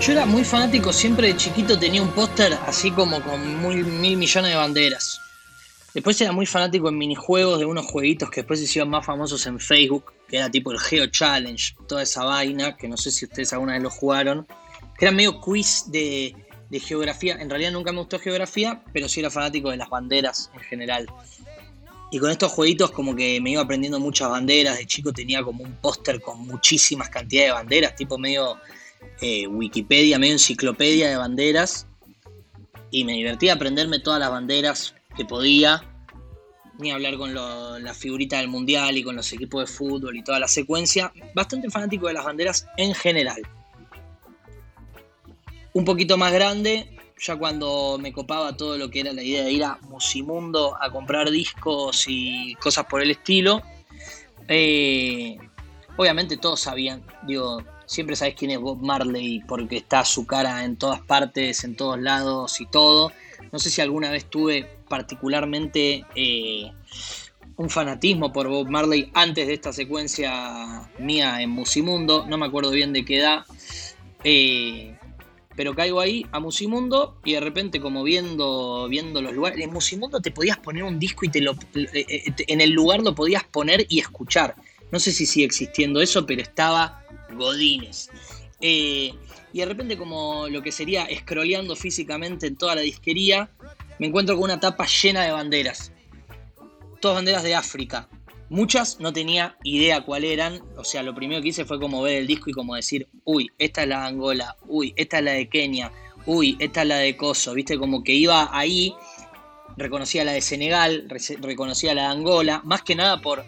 Yo era muy fanático, siempre de chiquito tenía un póster así como con mil millones de banderas. Después era muy fanático en minijuegos de unos jueguitos que después se hicieron más famosos en Facebook, que era tipo el Geo Challenge, toda esa vaina, que no sé si ustedes alguna vez lo jugaron, que era medio quiz de, de geografía. En realidad nunca me gustó geografía, pero sí era fanático de las banderas en general. Y con estos jueguitos como que me iba aprendiendo muchas banderas. De chico tenía como un póster con muchísimas cantidades de banderas, tipo medio eh, Wikipedia, medio enciclopedia de banderas. Y me divertía aprenderme todas las banderas que podía. Ni hablar con la figurita del mundial y con los equipos de fútbol y toda la secuencia. Bastante fanático de las banderas en general. Un poquito más grande, ya cuando me copaba todo lo que era la idea de ir a Musimundo a comprar discos y cosas por el estilo, eh, obviamente todos sabían, digo, siempre sabes quién es Bob Marley porque está su cara en todas partes, en todos lados y todo. No sé si alguna vez tuve particularmente eh, un fanatismo por Bob Marley antes de esta secuencia mía en Musimundo, no me acuerdo bien de qué edad. Eh, pero caigo ahí a Musimundo y de repente como viendo, viendo los lugares, en Musimundo te podías poner un disco y te lo, eh, en el lugar lo podías poner y escuchar. No sé si sigue existiendo eso, pero estaba Godines. Eh, y de repente como lo que sería scrolleando físicamente en toda la disquería, me encuentro con una tapa llena de banderas. Todas banderas de África. Muchas no tenía idea cuál eran, o sea, lo primero que hice fue como ver el disco y como decir, uy, esta es la de Angola, uy, esta es la de Kenia, uy, esta es la de Kosovo, viste, como que iba ahí, reconocía la de Senegal, reconocía la de Angola, más que nada por,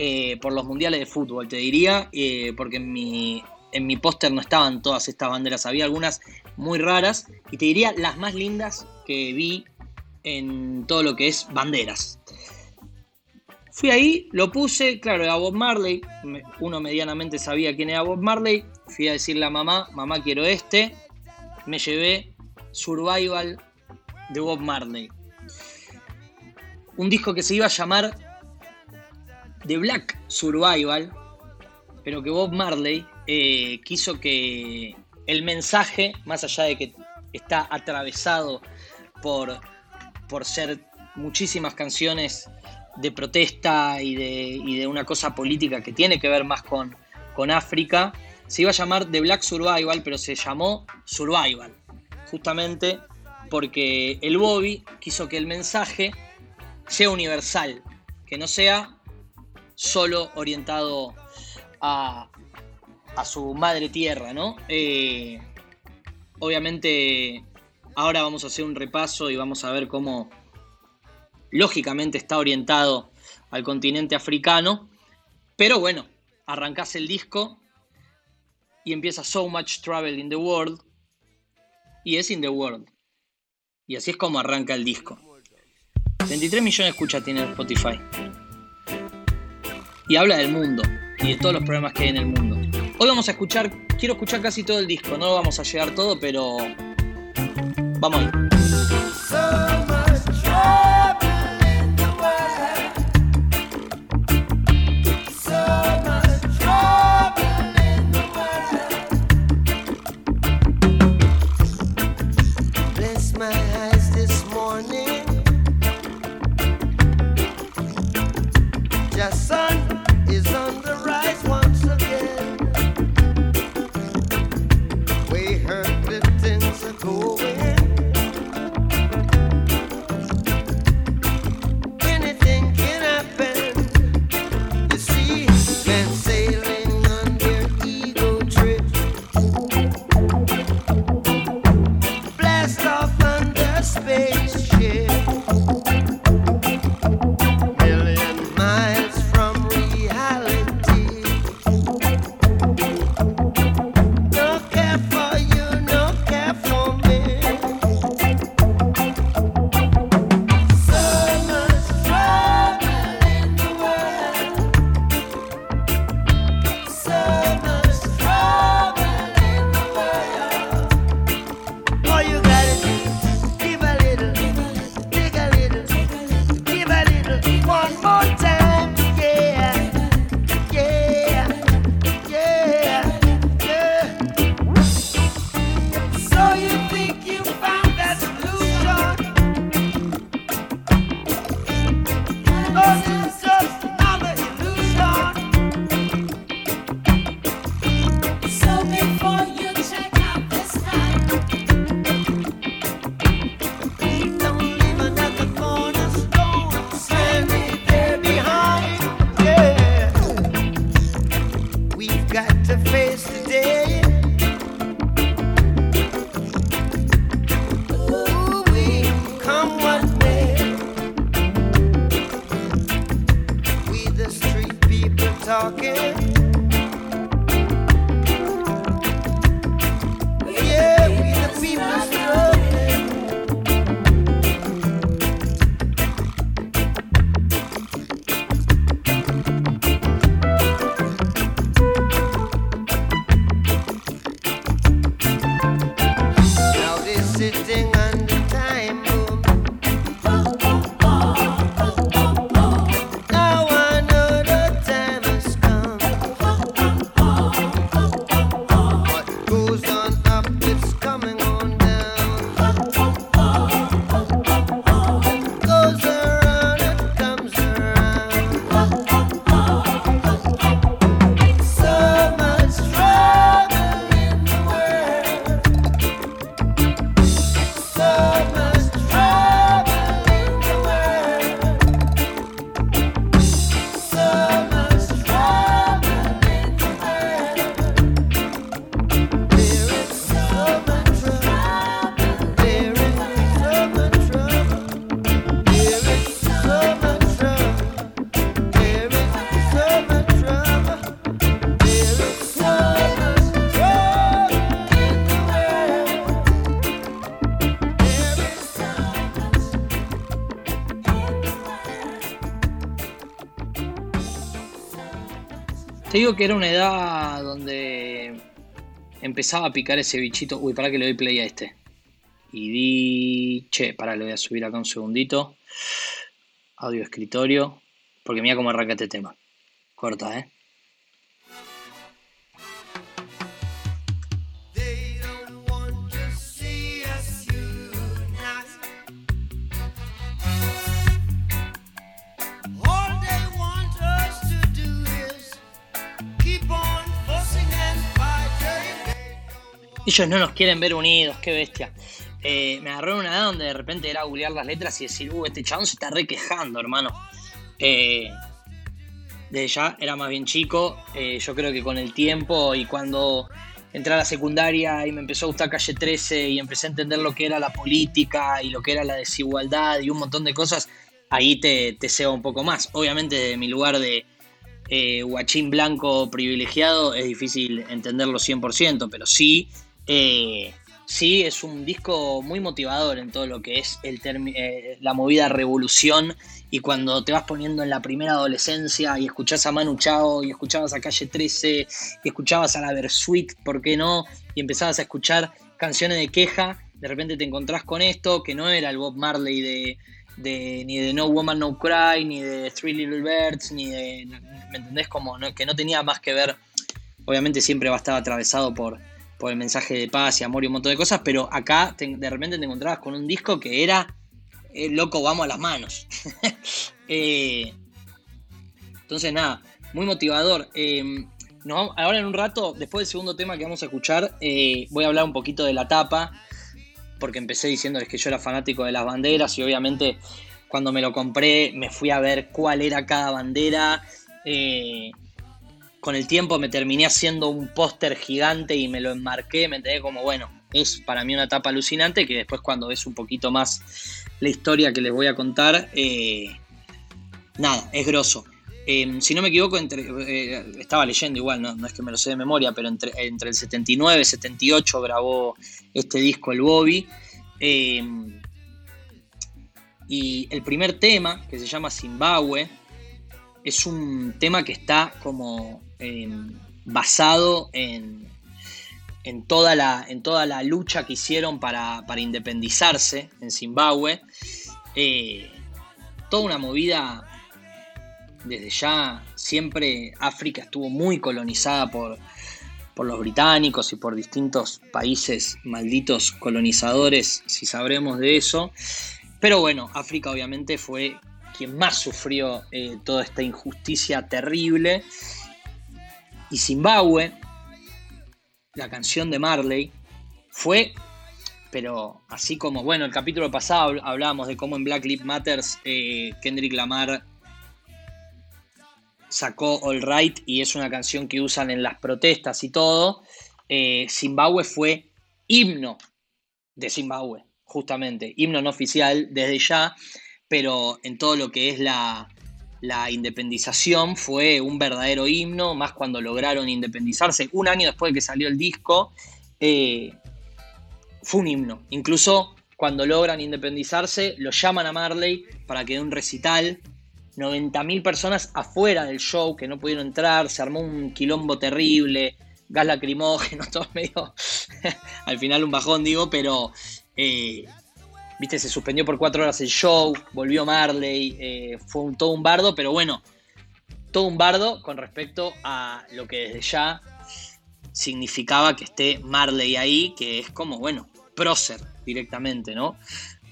eh, por los mundiales de fútbol, te diría, eh, porque en mi, en mi póster no estaban todas estas banderas, había algunas muy raras, y te diría las más lindas que vi en todo lo que es banderas. Fui ahí, lo puse, claro, era Bob Marley, uno medianamente sabía quién era Bob Marley, fui a decirle a mamá, mamá quiero este, me llevé Survival de Bob Marley. Un disco que se iba a llamar The Black Survival, pero que Bob Marley eh, quiso que el mensaje, más allá de que está atravesado por, por ser muchísimas canciones de protesta y de, una cosa política que tiene que ver más con, con África. Se iba a llamar The Black Survival, pero se llamó Survival, justamente porque el Bobby quiso que el mensaje sea universal, que no sea solo orientado a, a su madre tierra, ¿no? Eh, obviamente ahora vamos a hacer un repaso y vamos a ver cómo lógicamente está orientado al continente africano, pero bueno, arrancás el disco y empieza So Much Travel in the World y es In the World. Y así es como arranca el disco. 23 millones de escuchas tiene Spotify. Y habla del mundo y de todos los problemas que hay en el mundo. Hoy vamos a escuchar, quiero escuchar casi todo el disco, no vamos a llegar todo, pero vamos a ir. to face the day. Digo que era una edad donde empezaba a picar ese bichito. Uy, para que le doy play a este. Y di. Che, para, le voy a subir acá un segundito. Audio escritorio. Porque mira cómo arranca este tema. Corta, ¿eh? Ellos no nos quieren ver unidos, qué bestia. Eh, me agarró una edad donde de repente era googlear las letras y decir, uh, este chabón se está re quejando, hermano. Eh, desde ya era más bien chico. Eh, yo creo que con el tiempo y cuando entré a la secundaria y me empezó a gustar Calle 13 y empecé a entender lo que era la política y lo que era la desigualdad y un montón de cosas, ahí te, te ceba un poco más. Obviamente, de mi lugar de guachín blanco privilegiado es difícil entenderlo 100%, pero sí eh, sí, es un disco muy motivador en todo lo que es el eh, la movida revolución y cuando te vas poniendo en la primera adolescencia y escuchás a Manu Chao y escuchabas a Calle 13 y escuchabas a la Versuit, ¿por qué no? Y empezabas a escuchar canciones de queja, de repente te encontrás con esto, que no era el Bob Marley de, ni de No Woman No Cry, ni de Three Little Birds, ni de, ¿me entendés? Como que no tenía más que ver, obviamente siempre va a estar atravesado por por el mensaje de paz y amor y un montón de cosas, pero acá de repente te encontrabas con un disco que era eh, loco, vamos a las manos. Eh, entonces, nada, muy motivador. Eh, ahora en un rato, después del segundo tema que vamos a escuchar, voy a hablar un poquito de la tapa, porque empecé diciéndoles que yo era fanático de las banderas y obviamente cuando me lo compré me fui a ver cuál era cada bandera con el tiempo me terminé haciendo un póster gigante y me lo enmarqué, me enteré como, bueno, es para mí una etapa alucinante que después cuando ves un poquito más la historia que les voy a contar, eh, nada, es grosso. Em, si no me equivoco, entre, eh, estaba leyendo igual, ¿no? es que me lo sé de memoria, pero entre, entre el 79 y 78 grabó este disco el Bobby. Em, y el primer tema, que se llama Zimbabue, es un tema que está como basado en, en, toda la, en toda la lucha que hicieron para, independizarse en Zimbabue. Eh, toda una movida desde ya, siempre África estuvo muy colonizada por, por los británicos y por distintos países malditos colonizadores, si sabremos de eso. Pero bueno, África obviamente fue quien más sufrió eh, toda esta injusticia terrible. Y Zimbabue, la canción de Marley, fue, pero así como, bueno, el capítulo pasado hablábamos de cómo en Black Lives Matters eh, Kendrick Lamar sacó All Right y es una canción que usan en las protestas y todo. Eh, Zimbabue fue himno de Zimbabue, justamente, himno no oficial desde ya pero en todo lo que es la, independización fue un verdadero himno, más cuando lograron independizarse. Un año después de que salió el disco, eh, fue un himno. Incluso cuando logran independizarse, lo llaman a Marley para que dé un recital. 90.000 personas afuera del show que no pudieron entrar, se armó un quilombo terrible, gas lacrimógeno, todo medio. al final un bajón, digo, pero eh, viste, se suspendió por cuatro horas el show, volvió Marley, eh, fue un, todo un bardo, pero bueno, todo un bardo con respecto a lo que desde ya significaba que esté Marley ahí, que es como, bueno, prócer directamente, ¿no?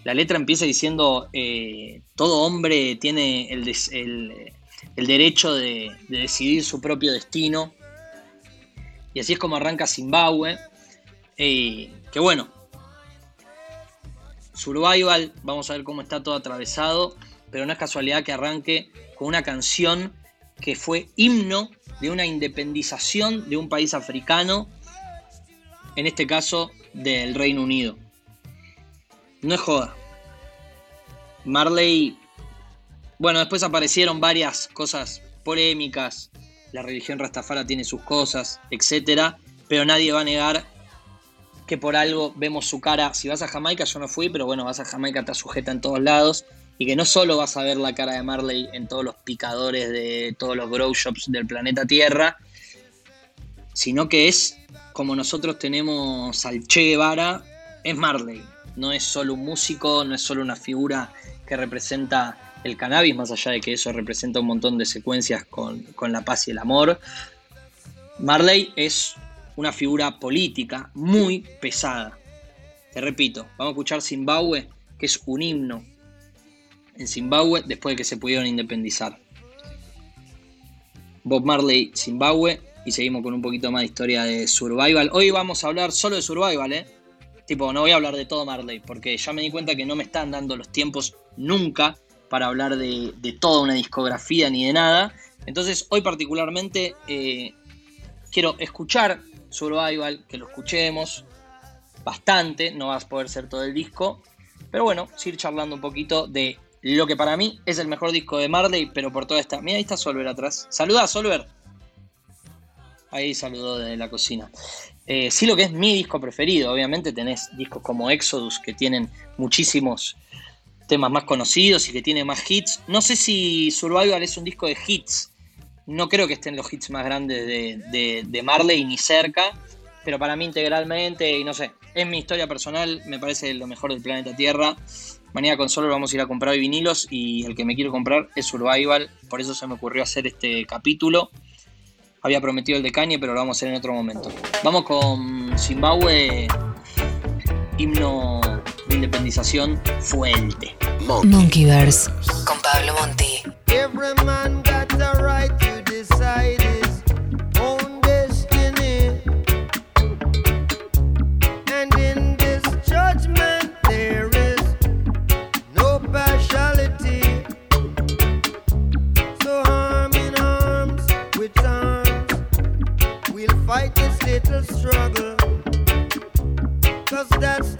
La letra empieza diciendo, eh, todo hombre tiene el, derecho de, decidir su propio destino, y así es como arranca Zimbabue, eh, que bueno, Survival, vamos a ver cómo está todo atravesado, pero no es casualidad que arranque con una canción que fue himno de una independización de un país africano, en este caso del Reino Unido. No es joda. Marley, bueno, después aparecieron varias cosas polémicas, la religión rastafara tiene sus cosas, etc. Pero nadie va a negar que por algo vemos su cara. Si vas a Jamaica, yo no fui, pero bueno, vas a Jamaica, está sujeta en todos lados. y que no solo vas a ver la cara de Marley en todos los picadores de todos los grow shops del planeta Tierra, sino que es como nosotros tenemos al Che Guevara, es Marley. No es solo un músico, no es solo una figura que representa el cannabis, más allá de que eso representa un montón de secuencias con, con la paz y el amor. Marley es una figura política muy pesada. Te repito, vamos a escuchar Zimbabue, que es un himno en Zimbabue después de que se pudieron independizar. Bob Marley, Zimbabue, y seguimos con un poquito más de historia de Survival. Hoy vamos a hablar solo de Survival, ¿eh? Tipo, no voy a hablar de todo Marley, porque ya me di cuenta que no me están dando los tiempos nunca para hablar de, toda una discografía ni de nada. Entonces, hoy particularmente eh, quiero escuchar Survival, que lo escuchemos bastante, no vas a poder ser todo el disco, pero bueno, seguir charlando un poquito de lo que para mí es el mejor disco de Marley, pero por toda esta. Mira, ahí está Solver atrás. Saluda, Solver. Ahí saludó desde la cocina. Eh, sí, lo que es mi disco preferido. Obviamente tenés discos como Exodus que tienen muchísimos temas más conocidos y que tiene más hits. No sé si Survival es un disco de hits. No creo que estén los hits más grandes de, de Marley ni cerca. Pero para mí integralmente, y no sé, es mi historia personal, me parece lo mejor del planeta Tierra. Mañana con Solo vamos a ir a comprar vinilos y el que me quiero comprar es Survival. Por eso se me ocurrió hacer este capítulo. Había prometido el de Kanye, pero lo vamos a hacer en otro momento. Vamos con Zimbabue, himno de independización fuerte. Monkeyverse con Pablo Monti. little struggle. Cause that's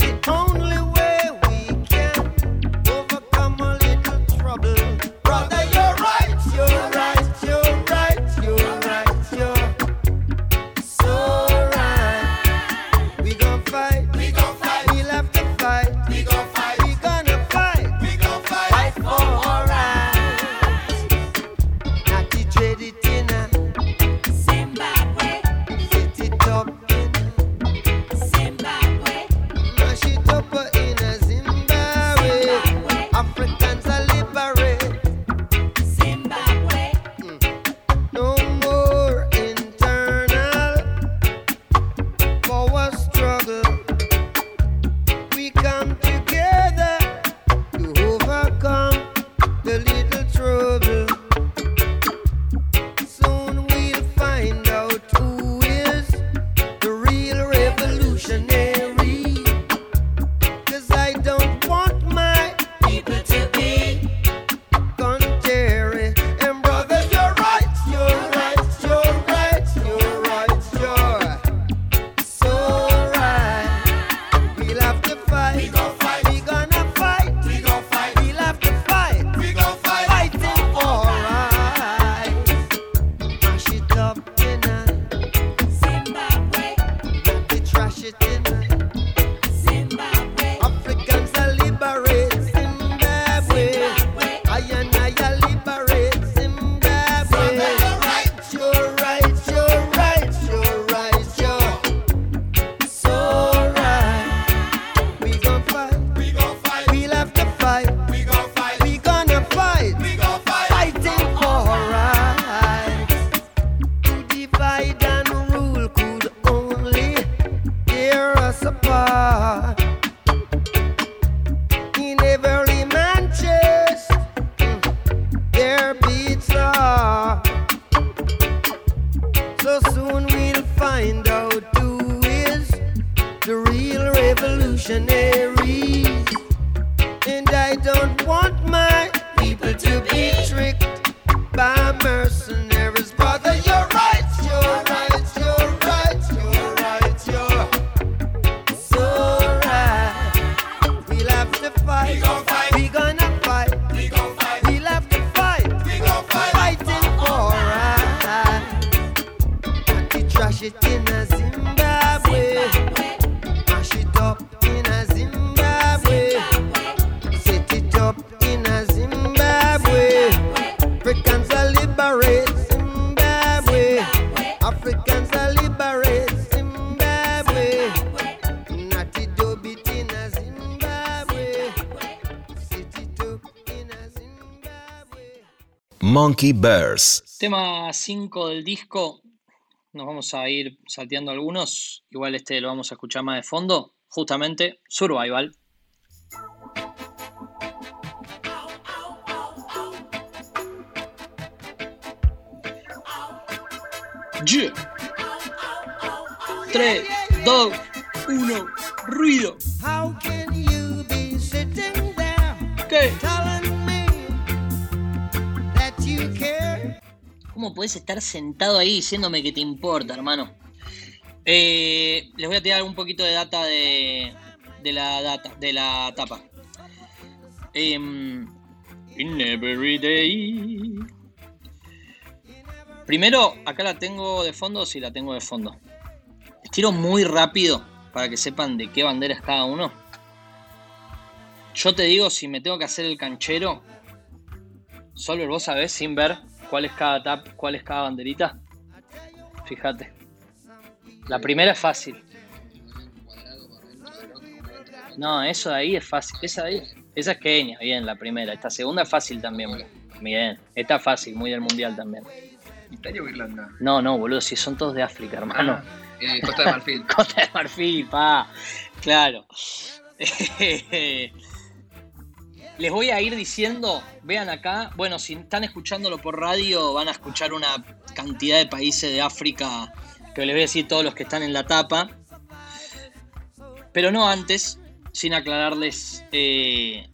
Monkey Bears. Tema 5 del disco. Nos vamos a ir salteando algunos. Igual este lo vamos a escuchar más de fondo. Justamente Survival. Yeah. 3, 2, 1, ruido. ¿Qué? ¿Cómo podés estar sentado ahí diciéndome que te importa, hermano? Eh, les voy a tirar un poquito de data de, la data, de la tapa. Em, in every day. Primero, acá la tengo de fondo, sí la tengo de fondo. Estiro muy rápido para que sepan de qué bandera es cada uno. Yo te digo, si me tengo que hacer el canchero, solo vos sabés sin ver cuál es cada tap, cuál es cada banderita. Fíjate. La primera es fácil. No, eso de ahí es fácil. Esa de ahí, esa es Kenia, bien, la primera. Esta segunda es fácil también, Bien, esta es fácil, muy del mundial también. ¿Italia o Irlanda? No, no, boludo, si son todos de África, hermano. Ah, eh, Costa de Marfil. Costa de Marfil, pa. Claro. Les voy a ir diciendo, vean acá, bueno, si están escuchándolo por radio, van a escuchar una cantidad de países de África que les voy a decir todos los que están en la tapa. Pero no antes, sin aclararles eh,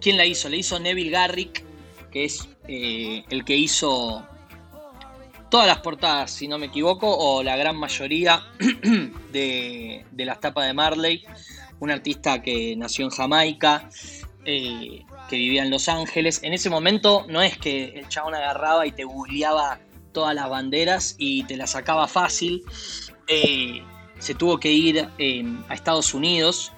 quién la hizo. Le hizo Neville Garrick, que es eh, el que hizo todas las portadas, si no me equivoco, o la gran mayoría de, las tapas de Marley. Un artista que nació en Jamaica, eh, que vivía en Los Ángeles. En ese momento no es que el chabón agarraba y te googleaba todas las banderas y te las sacaba fácil. Eh, se tuvo que ir eh, a Estados Unidos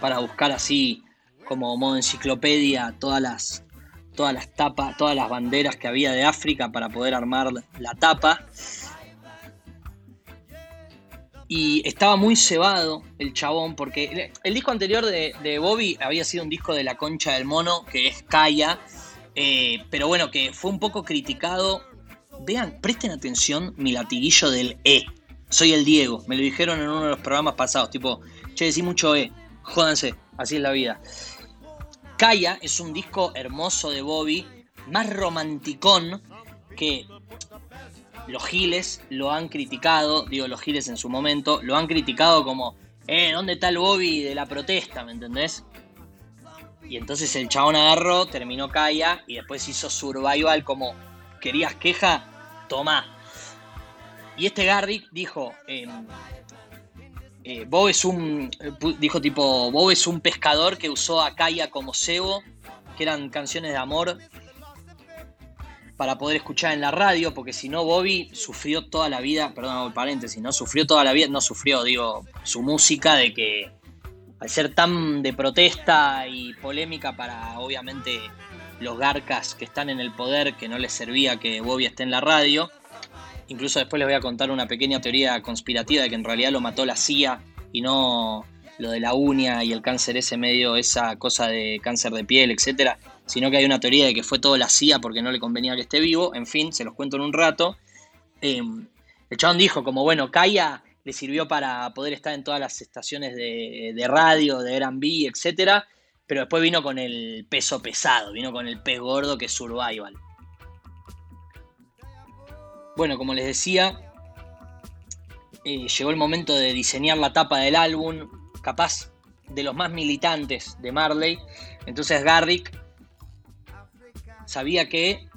para buscar así como modo enciclopedia todas las, todas las tapas, todas las banderas que había de África para poder armar la tapa. Y estaba muy cebado el chabón, porque el, disco anterior de, Bobby había sido un disco de la concha del mono, que es Kaya, eh, pero bueno, que fue un poco criticado. Vean, presten atención mi latiguillo del E. Soy el Diego, me lo dijeron en uno de los programas pasados, tipo, che, decí mucho E, jódanse, así es la vida. Kaya es un disco hermoso de Bobby, más romanticón que los giles lo han criticado, digo los giles en su momento, lo han criticado como, eh, ¿dónde está el Bobby de la protesta? ¿Me entendés? Y entonces el chabón agarró, terminó Kaya y después hizo Survival como, ¿querías queja? Tomá. Y este Garrick dijo, eh, eh, Bob es un. Dijo tipo. Bob es un pescador que usó a Kaya como cebo, que eran canciones de amor para poder escuchar en la radio, porque si no, Bobby sufrió toda la vida, perdón, paréntesis, no sufrió toda la vida, no sufrió, digo, su música de que al ser tan de protesta y polémica para obviamente los garcas que están en el poder, que no les servía que Bobby esté en la radio, Incluso después les voy a contar una pequeña teoría conspirativa de que en realidad lo mató la CIA y no lo de la uña y el cáncer ese medio, esa cosa de cáncer de piel, etcétera, sino que hay una teoría de que fue todo la CIA porque no le convenía que esté vivo. En fin, se los cuento en un rato. Em, el chabón dijo, como bueno, Kaya le sirvió para poder estar en todas las estaciones de, radio, de RB, etcétera, pero después vino con el peso pesado, vino con el pez gordo que es Survival. Bueno, como les decía, eh, llegó el momento de diseñar la tapa del álbum, capaz de los más militantes de Marley. Entonces Garrick sabía que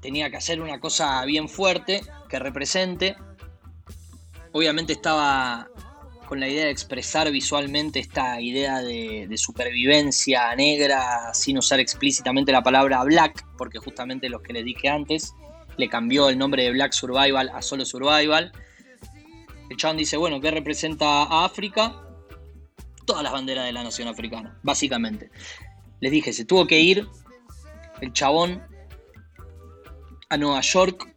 tenía que hacer una cosa bien fuerte, que represente. Obviamente estaba con la idea de expresar visualmente esta idea de, supervivencia negra sin usar explícitamente la palabra black, porque justamente los que les dije antes, le cambió el nombre de Black Survival a solo Survival. El chabón dice, bueno, ¿qué representa a África? Todas las banderas de la nación africana, básicamente. Les dije, se tuvo que ir el chabón a Nueva York,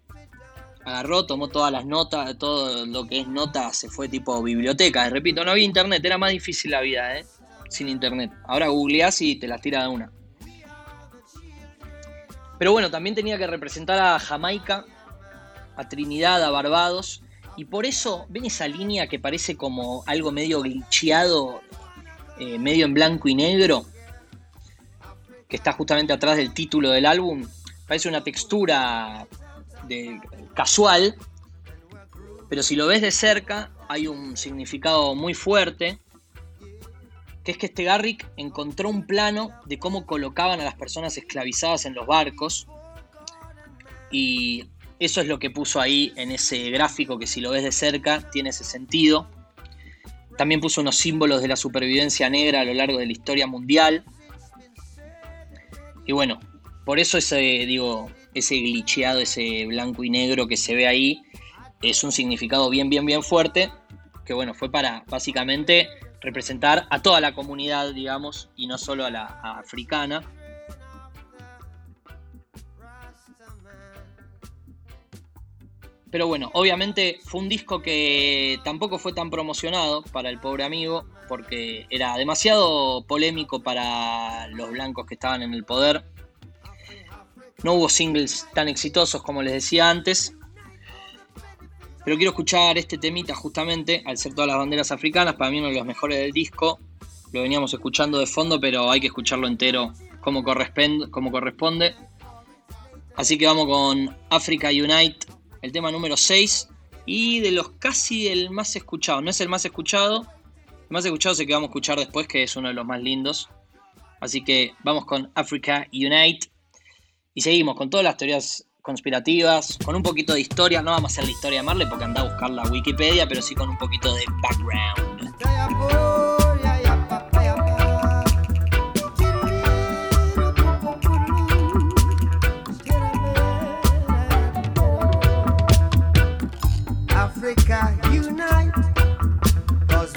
agarró, tomó todas las notas, todo lo que es notas, se fue tipo biblioteca. Repito, no había internet, era más difícil la vida, ¿eh? Sin internet. Ahora googleás y te las tira de una. Pero bueno, también tenía que representar a Jamaica, a Trinidad, a Barbados. Y por eso, ¿ven esa línea que parece como algo medio glitcheado, eh, medio en blanco y negro? Que está justamente atrás del título del álbum. Parece una textura de, casual, pero si lo ves de cerca hay un significado muy fuerte, que es que este Garrick encontró un plano de cómo colocaban a las personas esclavizadas en los barcos y eso es lo que puso ahí en ese gráfico que si lo ves de cerca tiene ese sentido. También puso unos símbolos de la supervivencia negra a lo largo de la historia mundial. Y bueno, por eso ese, digo, ese glitcheado, ese blanco y negro que se ve ahí, es un significado bien, bien, bien fuerte, que bueno, fue para básicamente representar a toda la comunidad, digamos, y no solo a la africana. Pero bueno, obviamente fue un disco que tampoco fue tan promocionado para el pobre amigo, porque era demasiado polémico para los blancos que estaban en el poder. No hubo singles tan exitosos como les decía antes. Pero quiero escuchar este temita justamente, al ser todas las banderas africanas, para mí uno de los mejores del disco. Lo veníamos escuchando de fondo, pero hay que escucharlo entero como corresponde. Así que vamos con Africa Unite, el tema número 6. Y de los casi el más escuchado. No es el más escuchado. El más escuchado es el que vamos a escuchar después, que es uno de los más lindos. Así que vamos con Africa Unite. Y seguimos con todas las teorías conspirativas, con un poquito de historia. No vamos a hacer la historia de Marley porque anda a buscar la Wikipedia, pero sí con un poquito de background.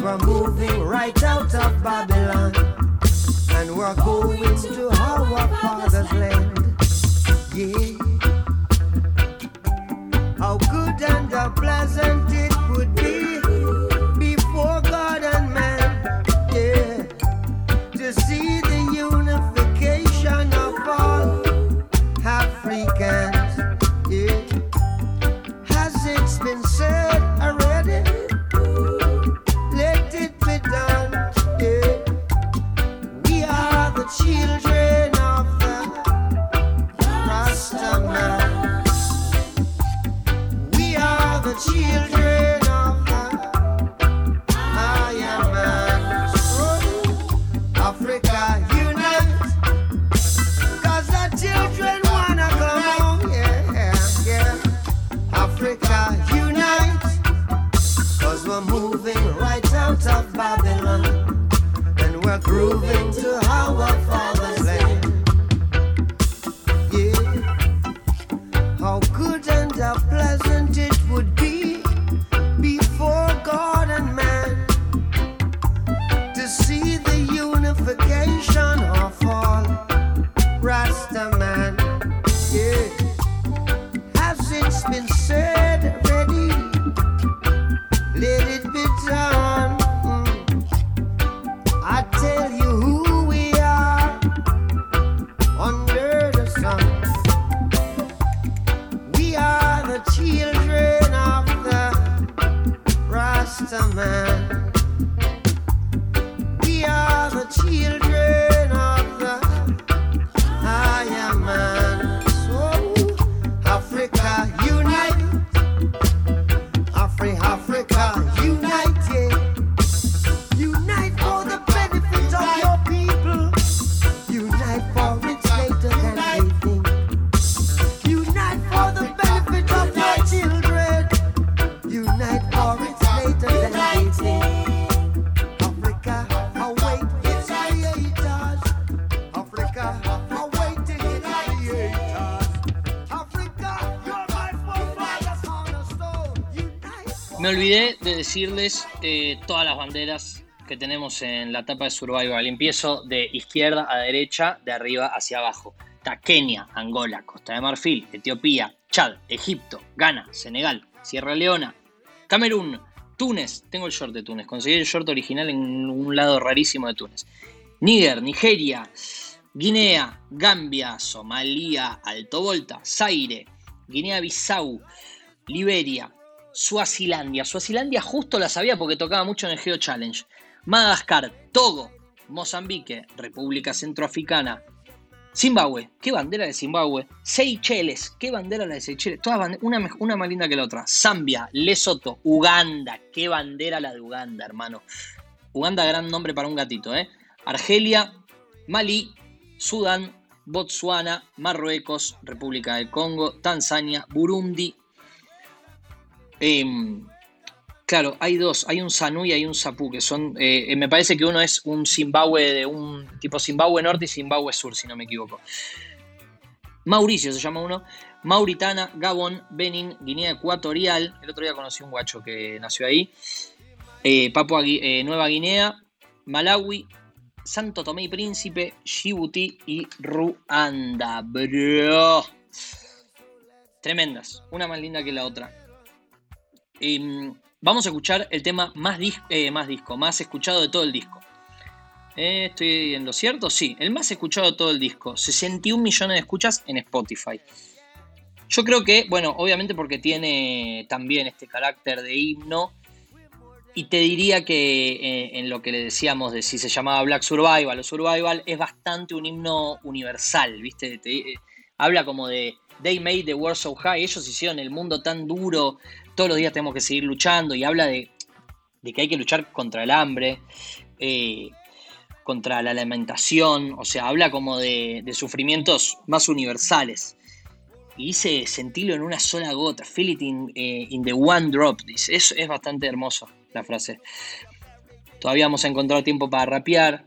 We're moving right out of Babylon, and we're going to our father's land. Yeah. How good and how pleasant it would Me olvidé de decirles eh, todas las banderas que tenemos en la etapa de Survival. Empiezo de izquierda a derecha, de arriba hacia abajo. Está Kenia, Angola, Costa de Marfil, Etiopía, Chad, Egipto, Ghana, Senegal, Sierra Leona, Camerún, Túnez. Tengo el short de Túnez. Conseguí el short original en un lado rarísimo de Túnez. Níger, Nigeria, Guinea, Gambia, Somalia, Alto Volta, Zaire, Guinea-Bissau, Liberia, Suazilandia. Suazilandia justo la sabía porque tocaba mucho en el Geo Challenge. Madagascar, Togo, Mozambique, República Centroafricana, Zimbabue, qué bandera de Zimbabue. Seychelles, qué bandera la de Seychelles. Todas una, una más linda que la otra. Zambia, Lesoto, Uganda, qué bandera la de Uganda, hermano. Uganda, gran nombre para un gatito, ¿eh? Argelia, Malí, Sudán, Botsuana, Marruecos, República del Congo, Tanzania, Burundi. Em, claro, hay dos, hay un Sanú y hay un Sapú, que son, eh, me parece que uno es un Zimbabue de un tipo Zimbabue Norte y Zimbabue Sur, si no me equivoco. Mauricio se llama uno, Mauritana, Gabón, Benin, Guinea Ecuatorial, el otro día conocí un guacho que nació ahí, eh, Papua eh, Nueva Guinea, Malawi, Santo Tomé y Príncipe, Djibouti y Ruanda. Tremendas, una más linda que la otra. Em, vamos a escuchar el tema más, dis- eh, más disco, más escuchado de todo el disco. Eh, ¿Estoy en lo cierto? Sí, el más escuchado de todo el disco. 61 millones de escuchas en Spotify. Yo creo que, bueno, obviamente porque tiene también este carácter de himno. Y te diría que eh, en lo que le decíamos de si se llamaba Black Survival o Survival, es bastante un himno universal, ¿viste? Te- habla como de They made the world so high, ellos hicieron el mundo tan duro, todos los días tenemos que seguir luchando, y habla de, que hay que luchar contra el hambre, eh, contra la alimentación, o sea, habla como de, sufrimientos más universales. Y dice sentirlo en una sola gota, feel it in, eh, in the one drop, dice, es, es bastante hermoso la frase. Todavía vamos a encontrar tiempo para rapear,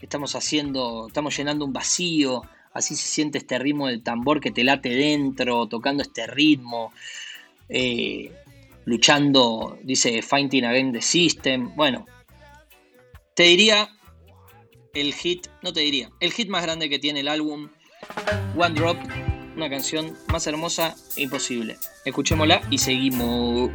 estamos haciendo, estamos llenando un vacío, así se siente este ritmo del tambor que te late dentro, tocando este ritmo, eh, luchando, dice Fighting Against the System. Bueno, te diría el hit, no te diría, el hit más grande que tiene el álbum, One Drop, una canción más hermosa e imposible. Escuchémosla y seguimos.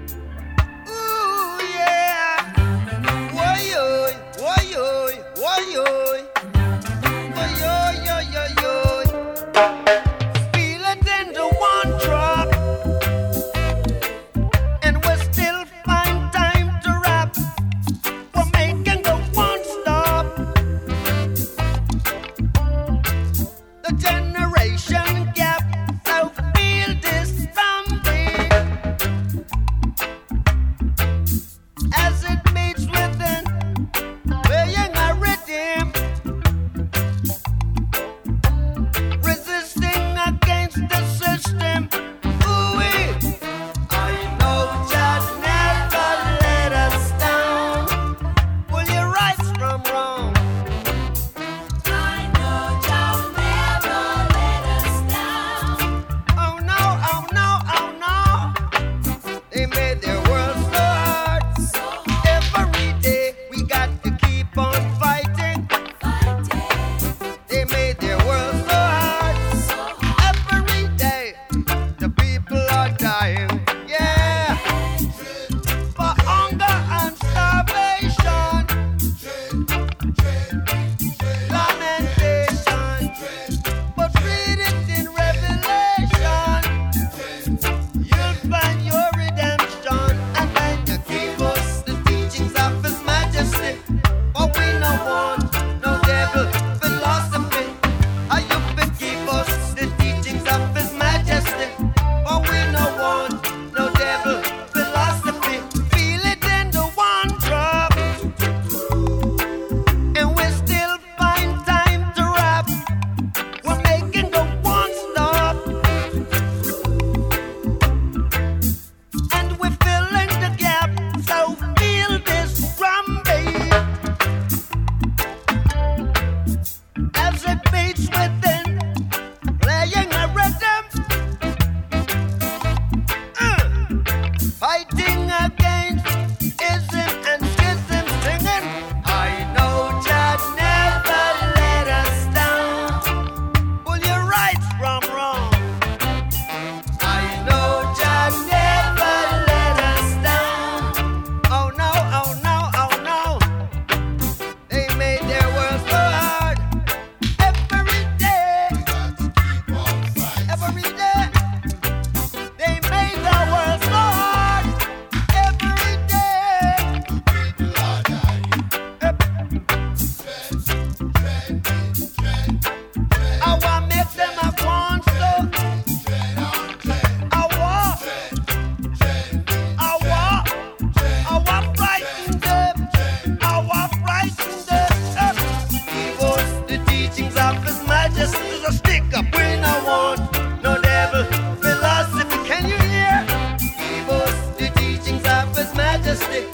to stick.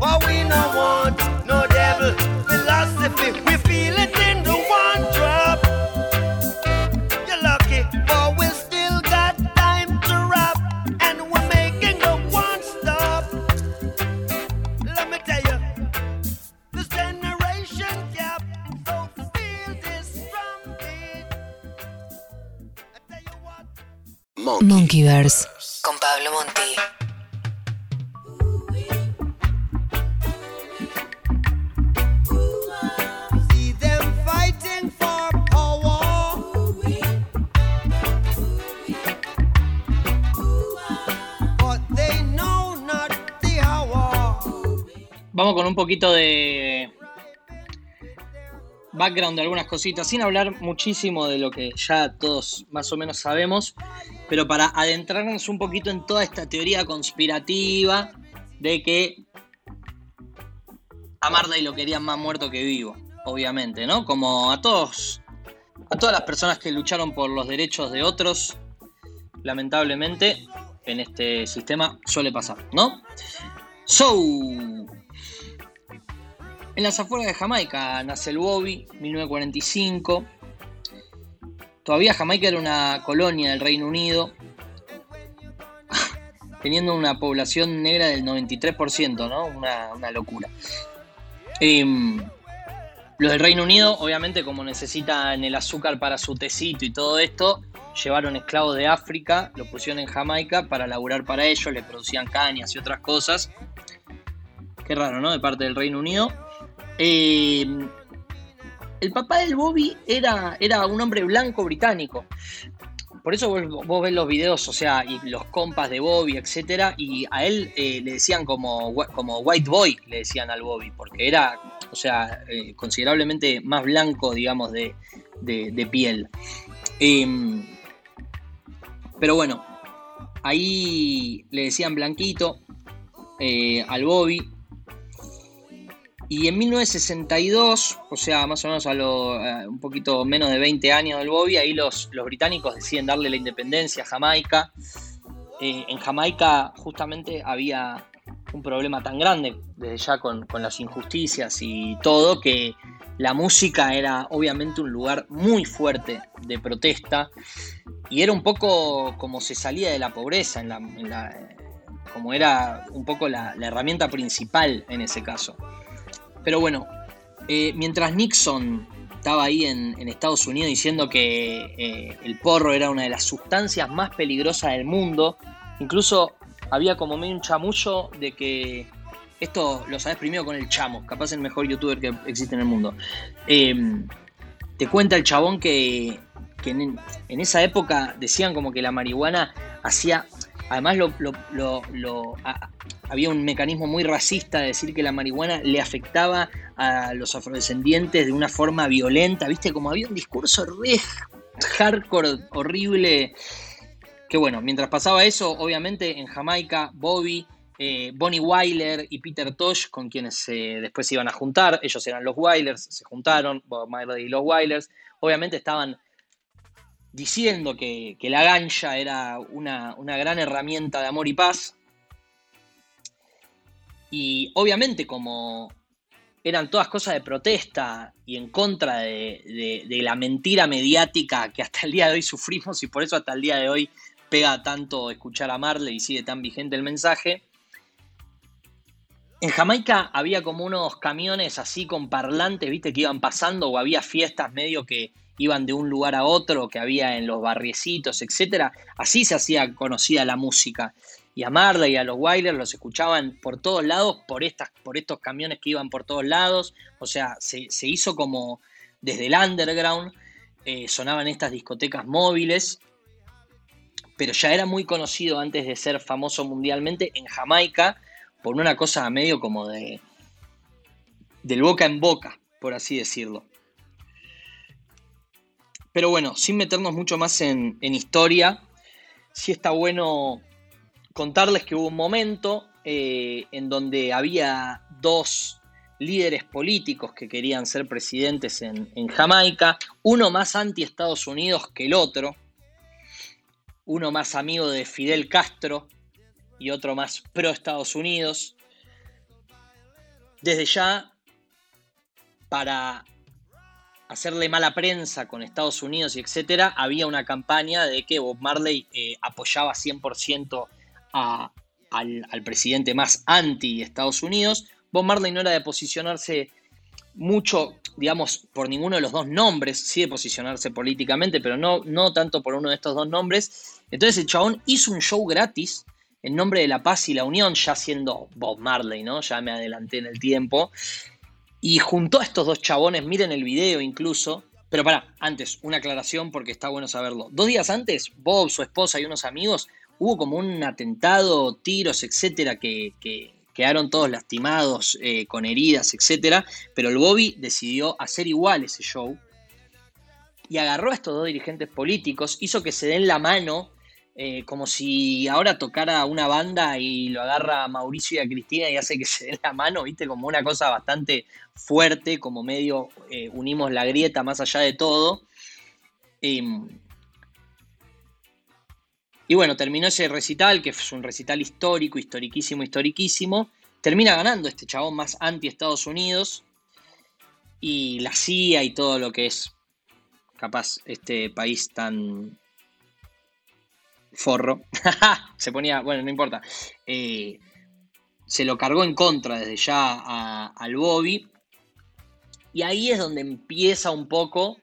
But we no want no devil philosophy. We feel it in the one drop. You're lucky, but we still got time to rap, and we're making the one stop. Let me tell you, this generation gap. So feel this from. Monkey. Monkeyverse con Pablo Monti. Con un poquito de background de algunas cositas, sin hablar muchísimo de lo que ya todos más o menos sabemos, pero para adentrarnos un poquito en toda esta teoría conspirativa de que a Marley lo querían más muerto que vivo, obviamente, ¿no? Como a todos, a todas las personas que lucharon por los derechos de otros, lamentablemente en este sistema suele pasar, ¿no? So, en las afueras de Jamaica nace el Bobby, 1945. Todavía Jamaica era una colonia del Reino Unido, teniendo una población negra del 93%, ¿no? Una, locura. Em, los del Reino Unido, obviamente, como necesitan el azúcar para su tecito y todo esto, llevaron esclavos de África, los pusieron en Jamaica para laburar para ellos, le producían cañas y otras cosas. Qué raro, ¿no? De parte del Reino Unido. Eh, el papá del Bobby era, era un hombre blanco británico. Por eso vos, ves los videos, o sea, y los compas de Bobby, etcétera, y a él eh, le decían como, como White Boy, le decían al Bobby, porque era, o sea, eh, considerablemente más blanco, digamos, de, de- piel. Em, pero bueno, ahí le decían blanquito al Bobby. Y en 1962, o sea, más o menos a lo, a un poquito menos de 20 años del Bobby, ahí los, británicos deciden darle la independencia a Jamaica. Eh, en Jamaica justamente había un problema tan grande desde ya con, las injusticias y todo, que la música era obviamente un lugar muy fuerte de protesta y era un poco como se salía de la pobreza, como era un poco la herramienta principal en ese caso. Pero bueno, eh, mientras Nixon estaba ahí en, Estados Unidos diciendo que eh, el porro era una de las sustancias más peligrosas del mundo, incluso había como medio un chamullo de que esto lo sabes primero con el chamo, capaz el mejor youtuber que existe en el mundo. Eh, te cuenta el chabón que, que en, en esa época decían como que la marihuana hacía, además lo, había un mecanismo muy racista de decir que la marihuana le afectaba a los afrodescendientes de una forma violenta, viste, como había un discurso re hardcore, horrible. Que bueno, mientras pasaba eso, obviamente en Jamaica, Bobby, eh, Bonnie Wyler y Peter Tosh, con quienes eh, después se iban a juntar, ellos eran los Wylers, se juntaron, Bob Marley y los Wylers, obviamente estaban diciendo que, que la gancha era una, una gran herramienta de amor y paz. Y obviamente como eran todas cosas de protesta y en contra de, de- de la mentira mediática que hasta el día de hoy sufrimos y por eso hasta el día de hoy pega tanto escuchar a Marley y sigue tan vigente el mensaje. En Jamaica había como unos camiones así con parlantes, viste, que iban pasando o había fiestas medio que iban de un lugar a otro, que había en los barriecitos, etcétera. Así se hacía conocida la música. Y a Marley y a los Wailers los escuchaban por todos lados, por, estas, por estos camiones que iban por todos lados. O sea, se, se hizo como desde el underground, eh, sonaban estas discotecas móviles, pero ya era muy conocido antes de ser famoso mundialmente en Jamaica por una cosa medio como de del boca en boca, por así decirlo. Pero bueno, sin meternos mucho más en, historia, sí está bueno contarles que hubo un momento eh, en donde había dos líderes políticos que querían ser presidentes en, en Jamaica, uno más anti Estados Unidos que el otro, uno más amigo de Fidel Castro y otro más pro Estados Unidos. Desde ya, para hacerle mala prensa con Estados Unidos y etcétera, había una campaña de que Bob Marley eh, apoyaba 100% a- al, al presidente más anti Estados Unidos. Bob Marley no era de posicionarse mucho, digamos, por ninguno de los dos nombres, sí de posicionarse políticamente, pero no, no tanto por uno de estos dos nombres. Entonces el chabón hizo un show gratis en nombre de la paz y la unión, ya siendo Bob Marley, ¿no? Ya me adelanté en el tiempo. Y juntó a estos dos chabones, miren el video incluso. Pero para, antes, una aclaración porque está bueno saberlo. Dos días antes, Bob, su esposa y unos amigos, hubo como un atentado, tiros, etcétera, que, que quedaron todos lastimados, eh, con heridas, etcétera. Pero el Bobby decidió hacer igual ese show. Y agarró a estos dos dirigentes políticos, hizo que se den la mano eh, como si ahora tocara una banda y lo agarra a Mauricio y a Cristina y hace que se den la mano, ¿viste? Como una cosa bastante fuerte, como medio eh, unimos la grieta más allá de todo. Em, y bueno, terminó ese recital, que es un recital histórico, historiquísimo, historiquísimo. Termina ganando este chabón más anti-Estados Unidos. Y la CIA y todo lo que es capaz este país tan forro, se ponía, bueno, no importa, eh, se lo cargó en contra desde ya al Bobby. Y ahí es donde empieza un poco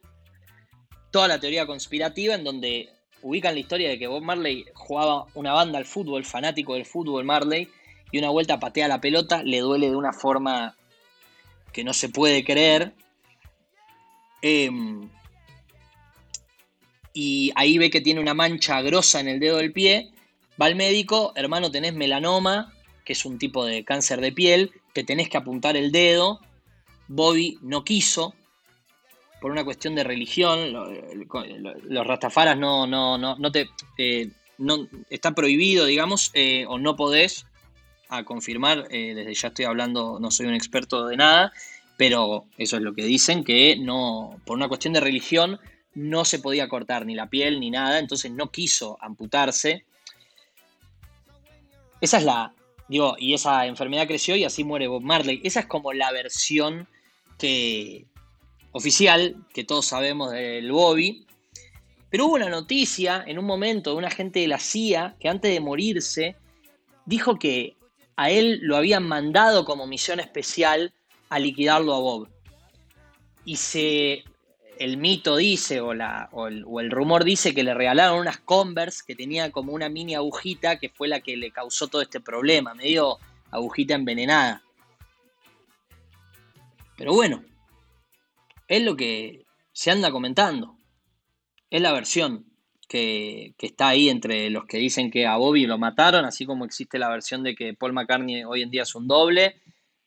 toda la teoría conspirativa, en donde ubican la historia de que Bob Marley jugaba una banda al fútbol, fanático del fútbol Marley, y una vuelta patea la pelota, le duele de una forma que no se puede creer. Em, y ahí ve que tiene una mancha grosa en el dedo del pie, va al médico, hermano, tenés melanoma, que es un tipo de cáncer de piel, te tenés que apuntar el dedo, Bobby no quiso, por una cuestión de religión, los rastafaras no, no, no, no te... Eh, no, está prohibido, digamos, eh, o no podés, a confirmar, eh, desde ya estoy hablando, no soy un experto de nada, pero eso es lo que dicen, que no, por una cuestión de religión, no se podía cortar ni la piel ni nada, entonces no quiso amputarse. Esa es la, digo, y esa enfermedad creció y así muere Bob Marley. Esa es como la versión que oficial que todos sabemos del Bobby. Pero hubo una noticia en un momento de un agente de la CIA que antes de morirse dijo que a él lo habían mandado como misión especial a liquidarlo a Bob. Y se el mito dice o, la, o, el, rumor dice que le regalaron unas Converse que tenía como una mini agujita que fue la que le causó todo este problema, medio agujita envenenada. Pero bueno, es lo que se anda comentando. Es la versión que, que, está ahí entre los que dicen que a Bobby lo mataron, así como existe la versión de que Paul McCartney hoy en día es un doble.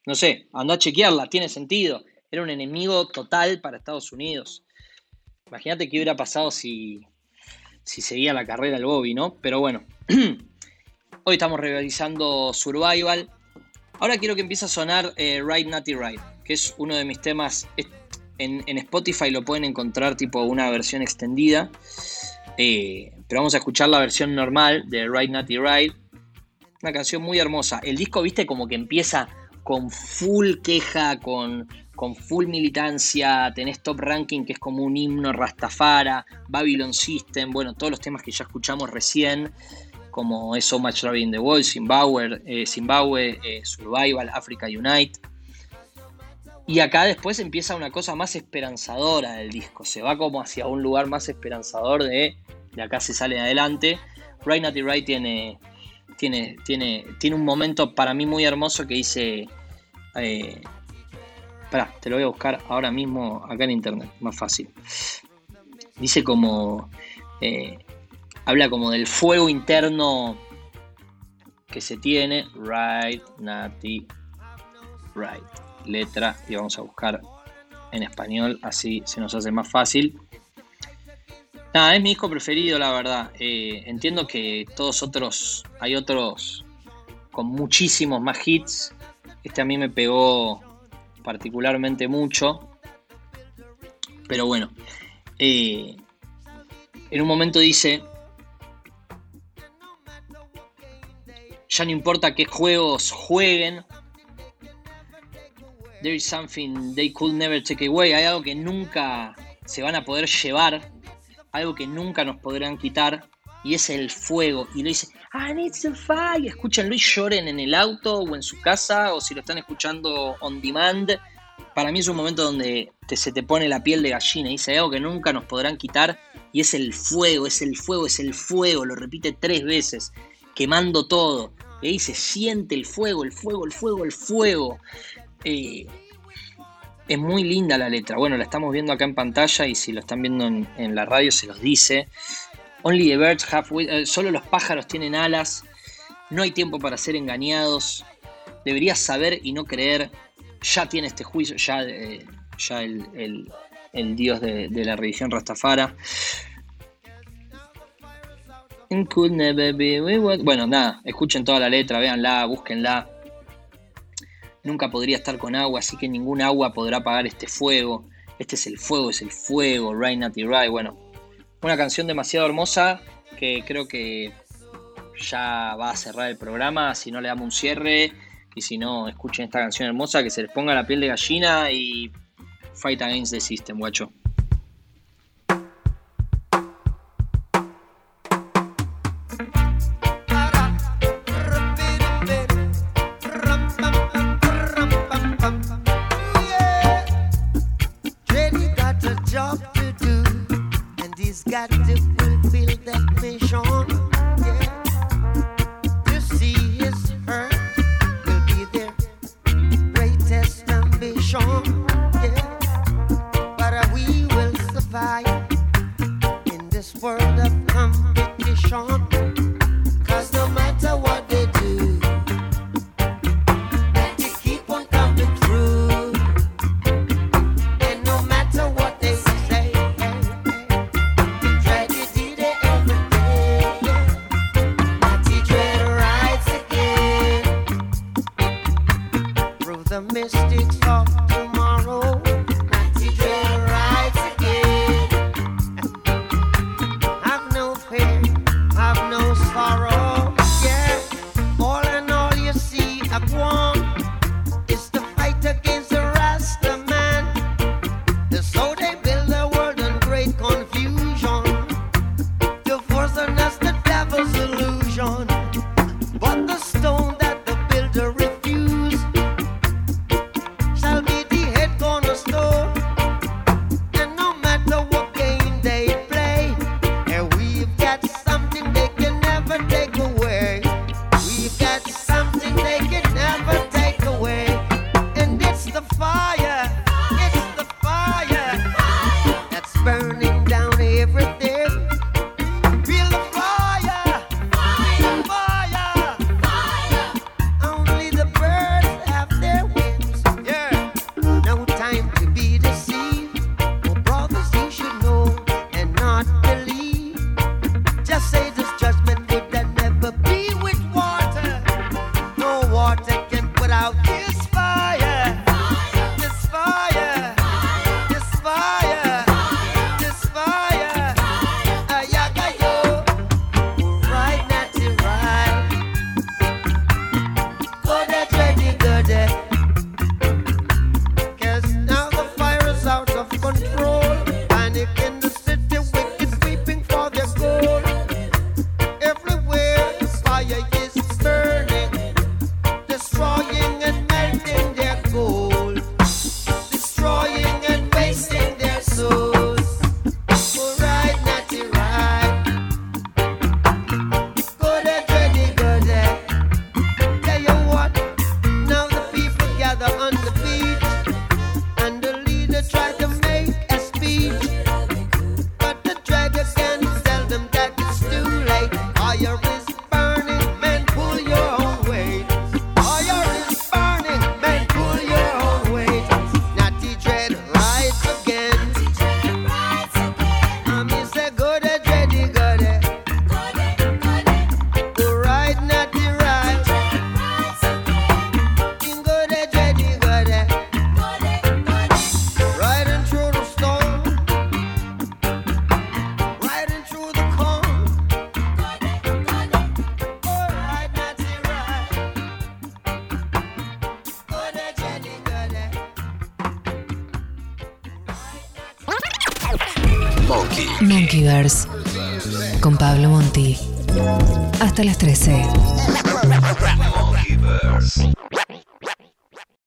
No sé, anda a chequearla, tiene sentido era un enemigo total para Estados Unidos. Imagínate qué hubiera pasado si, si seguía la carrera el Bobby, ¿no? Pero bueno, hoy estamos realizando Survival. Ahora quiero que empiece a sonar eh, Ride Natty Ride, que es uno de mis temas. En, Spotify lo pueden encontrar tipo una versión extendida. Eh, pero vamos a escuchar la versión normal de Ride Natty Ride. Una canción muy hermosa. El disco, viste, como que empieza con full queja, con con full militancia, tenés Top Ranking, que es como un himno Rastafara, Babylon System, bueno, todos los temas que ya escuchamos recién, como es So Much Love in the World, Zimbabwe, eh, Zimbabwe eh, Survival, Africa Unite. Y acá después empieza una cosa más esperanzadora del disco, se va como hacia un lugar más esperanzador de, de acá se sale adelante. Right Natty Right tiene, tiene, tiene, tiene un momento para mí muy hermoso que dice... Eh, Pará, te lo voy a buscar ahora mismo acá en internet, más fácil. Dice como. Eh, habla como del fuego interno que se tiene. Right, Nati, right. Letra, y vamos a buscar en español, así se nos hace más fácil. Nada, es mi disco preferido, la verdad. Eh, entiendo que todos otros, hay otros con muchísimos más hits. Este a mí me pegó particularmente mucho. Pero bueno, eh, en un momento dice, ya no importa qué juegos jueguen, there is something they could never take away, hay algo que nunca se van a poder llevar, algo que nunca nos podrán quitar, y es el fuego. Y lo dice, I need some fire. Escúchenlo y lloren en el auto o en su casa, o si lo están escuchando on demand, para mí es un momento donde se te pone la piel de gallina y dice algo que nunca nos podrán quitar y es el fuego, es el fuego, es el fuego, lo repite tres veces, quemando todo. Y se siente el fuego, el fuego, el fuego, el fuego. Eh, es muy linda la letra. Bueno, la estamos viendo acá en pantalla y si lo están viendo en, en la radio se los dice. Only the birds have eh, solo los pájaros tienen alas. No hay tiempo para ser engañados. Deberías saber y no creer. Ya tiene este juicio, ya, eh, el, dios de, la religión Rastafara. Could never be Bueno, nada, escuchen toda la letra, véanla, búsquenla. Nunca podría estar con agua, así que ningún agua podrá apagar este fuego. Este es el fuego, es el fuego, Right Natty Right. Bueno, una canción demasiado hermosa que creo que ya va a cerrar el programa. Si no le damos un cierre y si no, escuchen esta canción hermosa que se les ponga la piel de gallina y fight against the system, guacho. The mystics of tomorrow.